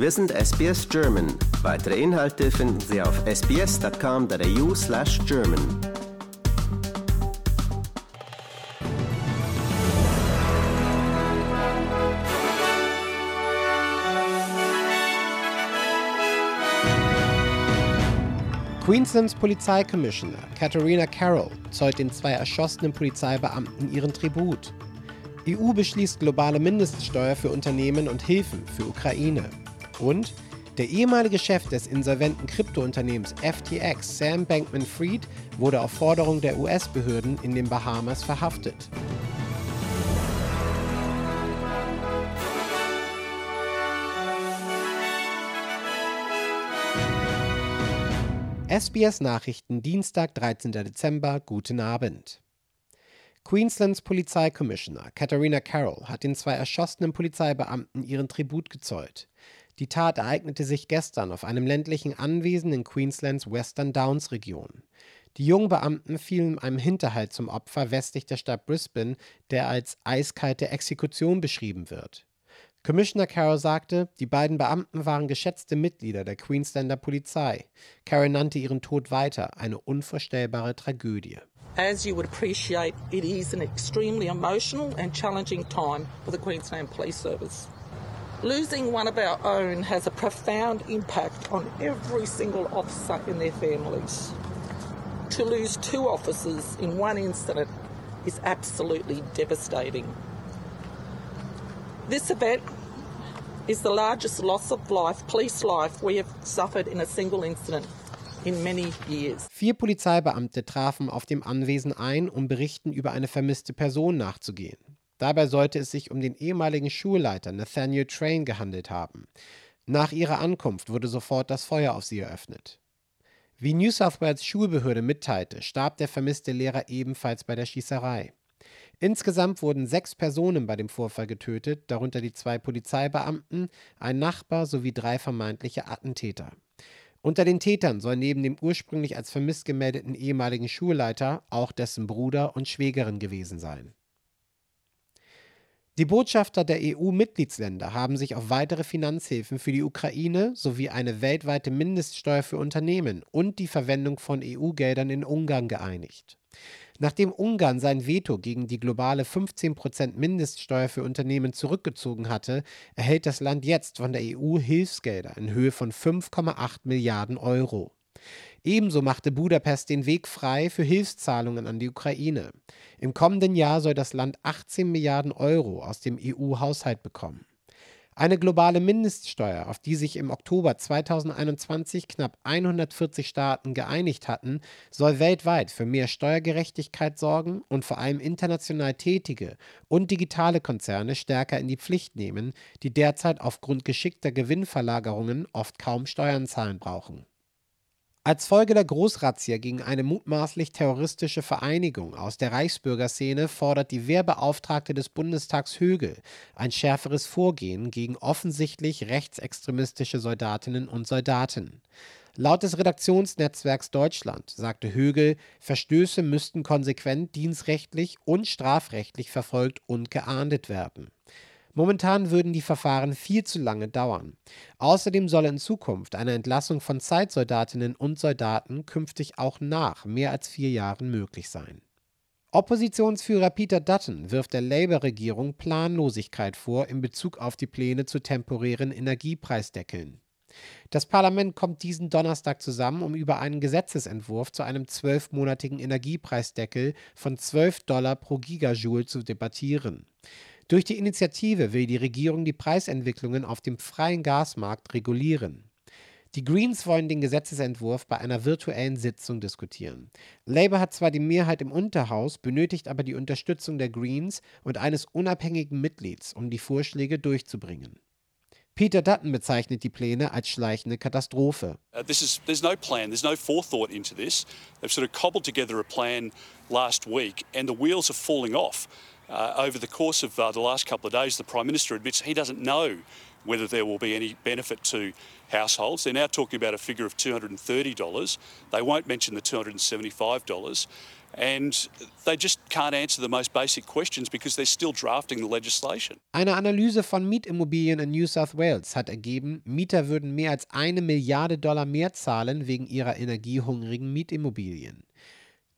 Wir sind SBS German. Weitere Inhalte finden Sie auf sbs.com.au/german. Queenslands Polizeikommissioner Katharina Carroll zollt den zwei erschossenen Polizeibeamten ihren Tribut. EU beschließt globale Mindeststeuer für Unternehmen und Hilfen für Ukraine. Und der ehemalige Chef des insolventen Kryptounternehmens FTX, Sam Bankman-Fried, wurde auf Forderung der US-Behörden in den Bahamas verhaftet. SBS Nachrichten, Dienstag, 13. Dezember, guten Abend. Queenslands Polizeikommissioner Katharina Carroll hat den zwei erschossenen Polizeibeamten ihren Tribut gezollt. Die Tat ereignete sich gestern auf einem ländlichen Anwesen in Queenslands Western Downs Region. Die jungen Beamten fielen einem Hinterhalt zum Opfer westlich der Stadt Brisbane, der als eiskalte Exekution beschrieben wird. Commissioner Carroll sagte, die beiden Beamten waren geschätzte Mitglieder der Queenslander Polizei. Carroll nannte ihren Tod weiter eine unvorstellbare Tragödie. As you would appreciate, it is an extremely emotional and challenging time for the Queensland Police Service. Losing one of our own has a profound impact on every single officer and their families. To lose two officers in one incident is absolutely devastating. This event is the largest loss of life, police life, we have suffered in a single incident. In many years. Vier Polizeibeamte trafen auf dem Anwesen ein, um Berichten über eine vermisste Person nachzugehen. Dabei sollte es sich um den ehemaligen Schulleiter Nathaniel Train gehandelt haben. Nach ihrer Ankunft wurde sofort das Feuer auf sie eröffnet. Wie New South Wales Schulbehörde mitteilte, starb der vermisste Lehrer ebenfalls bei der Schießerei. Insgesamt wurden sechs Personen bei dem Vorfall getötet, darunter die zwei Polizeibeamten, ein Nachbar sowie drei vermeintliche Attentäter. Unter den Tätern soll neben dem ursprünglich als vermisst gemeldeten ehemaligen Schulleiter auch dessen Bruder und Schwägerin gewesen sein. Die Botschafter der EU-Mitgliedsländer haben sich auf weitere Finanzhilfen für die Ukraine sowie eine weltweite Mindeststeuer für Unternehmen und die Verwendung von EU-Geldern in Ungarn geeinigt. Nachdem Ungarn sein Veto gegen die globale 15% Mindeststeuer für Unternehmen zurückgezogen hatte, erhält das Land jetzt von der EU Hilfsgelder in Höhe von 5,8 Milliarden Euro. Ebenso machte Budapest den Weg frei für Hilfszahlungen an die Ukraine. Im kommenden Jahr soll das Land 18 Milliarden Euro aus dem EU-Haushalt bekommen. Eine globale Mindeststeuer, auf die sich im Oktober 2021 knapp 140 Staaten geeinigt hatten, soll weltweit für mehr Steuergerechtigkeit sorgen und vor allem international tätige und digitale Konzerne stärker in die Pflicht nehmen, die derzeit aufgrund geschickter Gewinnverlagerungen oft kaum Steuern zahlen brauchen. Als Folge der Großrazzia gegen eine mutmaßlich terroristische Vereinigung aus der Reichsbürgerszene fordert die Wehrbeauftragte des Bundestags Högel ein schärferes Vorgehen gegen offensichtlich rechtsextremistische Soldatinnen und Soldaten. Laut des Redaktionsnetzwerks Deutschland sagte Högel, Verstöße müssten konsequent dienstrechtlich und strafrechtlich verfolgt und geahndet werden. Momentan würden die Verfahren viel zu lange dauern. Außerdem soll in Zukunft eine Entlassung von Zeitsoldatinnen und Soldaten künftig auch nach mehr als vier Jahren möglich sein. Oppositionsführer Peter Dutton wirft der Labour-Regierung Planlosigkeit vor in Bezug auf die Pläne zu temporären Energiepreisdeckeln. Das Parlament kommt diesen Donnerstag zusammen, um über einen Gesetzesentwurf zu einem zwölfmonatigen Energiepreisdeckel von 12 Dollar pro Gigajoule zu debattieren. Durch die Initiative will die Regierung die Preisentwicklungen auf dem freien Gasmarkt regulieren. Die Greens wollen den Gesetzesentwurf bei einer virtuellen Sitzung diskutieren. Labour hat zwar die Mehrheit im Unterhaus, benötigt aber die Unterstützung der Greens und eines unabhängigen Mitglieds, um die Vorschläge durchzubringen. Peter Dutton bezeichnet die Pläne als schleichende Katastrophe. Uh, this is, there's no plan, there's no forethought into this. They've sort of cobbled together a plan last week and the wheels are falling off. Uh, over the course of uh, the last couple of days, the Prime Minister admits he doesn't know whether there will be any benefit to households. They're now talking about a figure of $230. They won't mention the $275. and they just can't answer the most basic questions because they're still drafting the legislation. Eine Analyse von Mietimmobilien in New South Wales hat ergeben, Mieter würden mehr als eine Milliarde Dollar mehr zahlen wegen ihrer energiehungrigen Mietimmobilien.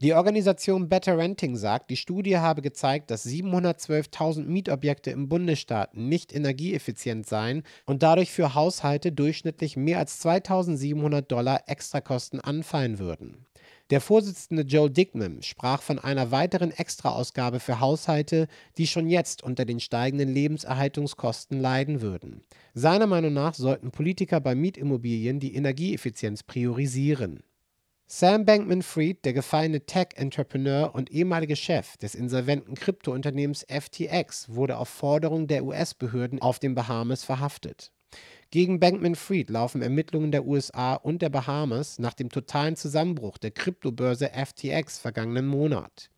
Die Organisation Better Renting sagt, die Studie habe gezeigt, dass 712.000 Mietobjekte im Bundesstaat nicht energieeffizient seien und dadurch für Haushalte durchschnittlich mehr als 2.700 Dollar Extrakosten anfallen würden. Der Vorsitzende Joel Dickman sprach von einer weiteren Extraausgabe für Haushalte, die schon jetzt unter den steigenden Lebenserhaltungskosten leiden würden. Seiner Meinung nach sollten Politiker bei Mietimmobilien die Energieeffizienz priorisieren. Sam Bankman-Fried, der gefallene Tech-Entrepreneur und ehemalige Chef des insolventen Kryptounternehmens FTX, wurde auf Forderung der US-Behörden auf den Bahamas verhaftet. Gegen Bankman-Fried laufen Ermittlungen der USA und der Bahamas nach dem totalen Zusammenbruch der Kryptobörse FTX vergangenen Monat.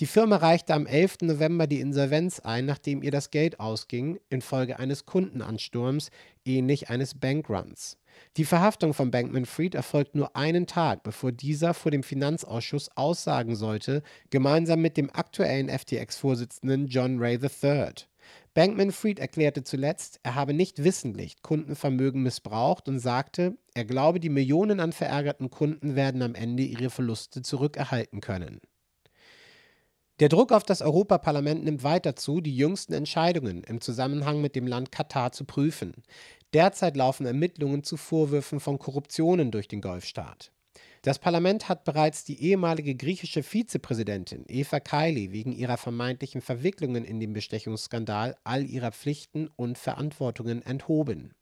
Die Firma reichte am 11. November die Insolvenz ein, nachdem ihr das Geld ausging, infolge eines Kundenansturms, ähnlich eines Bankruns. Die Verhaftung von Bankman-Fried erfolgt nur einen Tag, bevor dieser vor dem Finanzausschuss aussagen sollte, gemeinsam mit dem aktuellen FTX-Vorsitzenden John Ray III. Bankman-Fried erklärte zuletzt, er habe nicht wissentlich Kundenvermögen missbraucht und sagte, er glaube, die Millionen an verärgerten Kunden werden am Ende ihre Verluste zurückerhalten können. Der Druck auf das Europaparlament nimmt weiter zu, die jüngsten Entscheidungen im Zusammenhang mit dem Land Katar zu prüfen. Derzeit laufen Ermittlungen zu Vorwürfen von Korruptionen durch den Golfstaat. Das Parlament hat bereits die ehemalige griechische Vizepräsidentin Eva Kaili wegen ihrer vermeintlichen Verwicklungen in den Bestechungsskandal all ihrer Pflichten und Verantwortungen enthoben.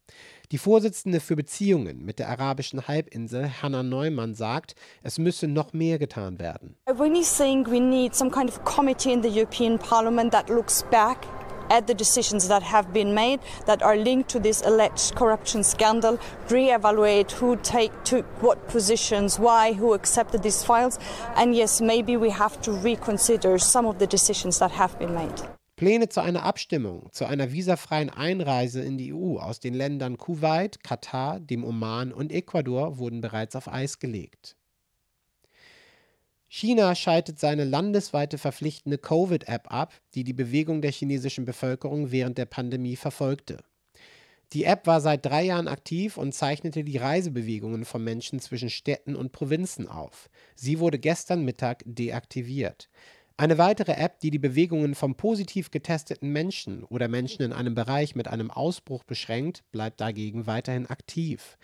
Die Vorsitzende für Beziehungen mit der arabischen Halbinsel, Hannah Neumann, sagt, es müsse noch mehr getan werden. I really think we need some kind of committee in the European Parliament that looks back at the decisions that have been made that are linked to this alleged corruption scandal, re-evaluate who take, took what positions, why, who accepted these files, and yes, maybe we have to reconsider some of the decisions that have been made. Pläne zu einer Abstimmung zu einer visafreien Einreise in die EU aus den Ländern Kuwait, Katar, dem Oman und Ecuador wurden bereits auf Eis gelegt. China schaltet seine landesweite verpflichtende Covid-App ab, die die Bewegung der chinesischen Bevölkerung während der Pandemie verfolgte. Die App war seit drei Jahren aktiv und zeichnete die Reisebewegungen von Menschen zwischen Städten und Provinzen auf. Sie wurde gestern Mittag deaktiviert. Eine weitere App, die die Bewegungen von positiv getesteten Menschen oder Menschen in einem Bereich mit einem Ausbruch beschränkt, bleibt dagegen weiterhin aktiv.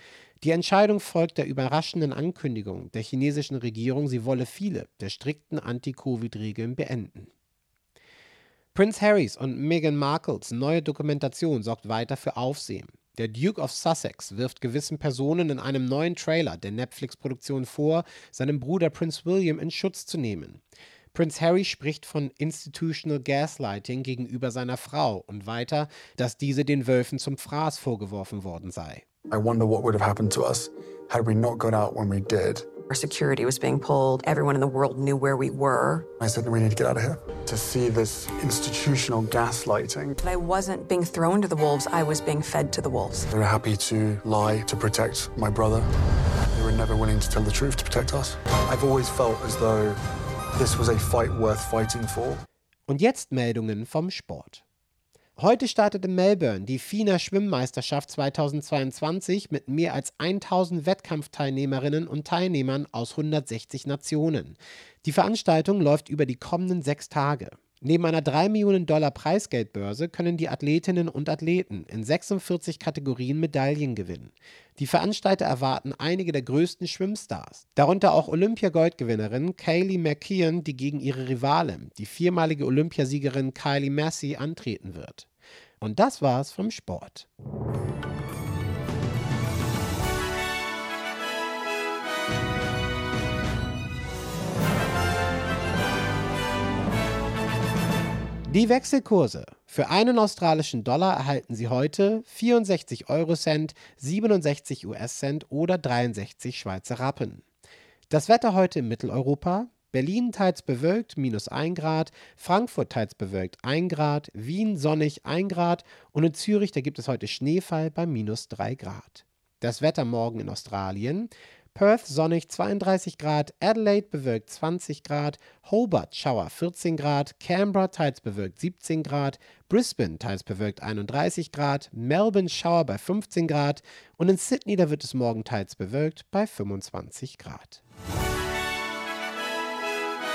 Die Entscheidung folgt der überraschenden Ankündigung der chinesischen Regierung, sie wolle viele der strikten Anti-Covid-Regeln beenden. Prince Harrys und Meghan Markles neue Dokumentation sorgt weiter für Aufsehen. Der Duke of Sussex wirft gewissen Personen in einem neuen Trailer der Netflix-Produktion vor, seinen Bruder Prince William in Schutz zu nehmen. Prince Harry spricht von Institutional Gaslighting gegenüber seiner Frau und weiter, dass diese den Wölfen zum Fraß vorgeworfen worden sei. I wonder what would have happened to us had we not got out when we did. Our security was being pulled. Everyone in the world knew where we were. I said, we need to get out of here. To see this institutional gaslighting. But I wasn't being thrown to the wolves, I was being fed to the wolves. They were happy to lie to protect my brother. They were never willing to tell the truth to protect us. I've always felt as though this was a fight worth fighting for. Und jetzt Meldungen vom Sport. Heute startet in Melbourne die FINA Schwimmmeisterschaft 2022 mit mehr als 1000 Wettkampfteilnehmerinnen und Teilnehmern aus 160 Nationen. Die Veranstaltung läuft über die kommenden sechs Tage. Neben einer 3 Millionen Dollar Preisgeldbörse können die Athletinnen und Athleten in 46 Kategorien Medaillen gewinnen. Die Veranstalter erwarten einige der größten Schwimmstars, darunter auch Olympiagoldgewinnerin Kaylee McKeon, die gegen ihre Rivalin, die viermalige Olympiasiegerin Kylie Massey, antreten wird. Und das war's vom Sport. Die Wechselkurse. Für einen australischen Dollar erhalten Sie heute 64 Eurocent, 67 US-Cent oder 63 Schweizer Rappen. Das Wetter heute in Mitteleuropa. Berlin teils bewölkt, minus 1 Grad, Frankfurt teils bewölkt 1 Grad, Wien sonnig 1 Grad und in Zürich, da gibt es heute Schneefall bei minus 3 Grad. Das Wetter morgen in Australien. Perth sonnig 32 Grad, Adelaide bewölkt 20 Grad, Hobart Schauer 14 Grad, Canberra teils bewölkt 17 Grad, Brisbane teils bewölkt 31 Grad, Melbourne Schauer bei 15 Grad und in Sydney da wird es morgen teils bewölkt bei 25 Grad.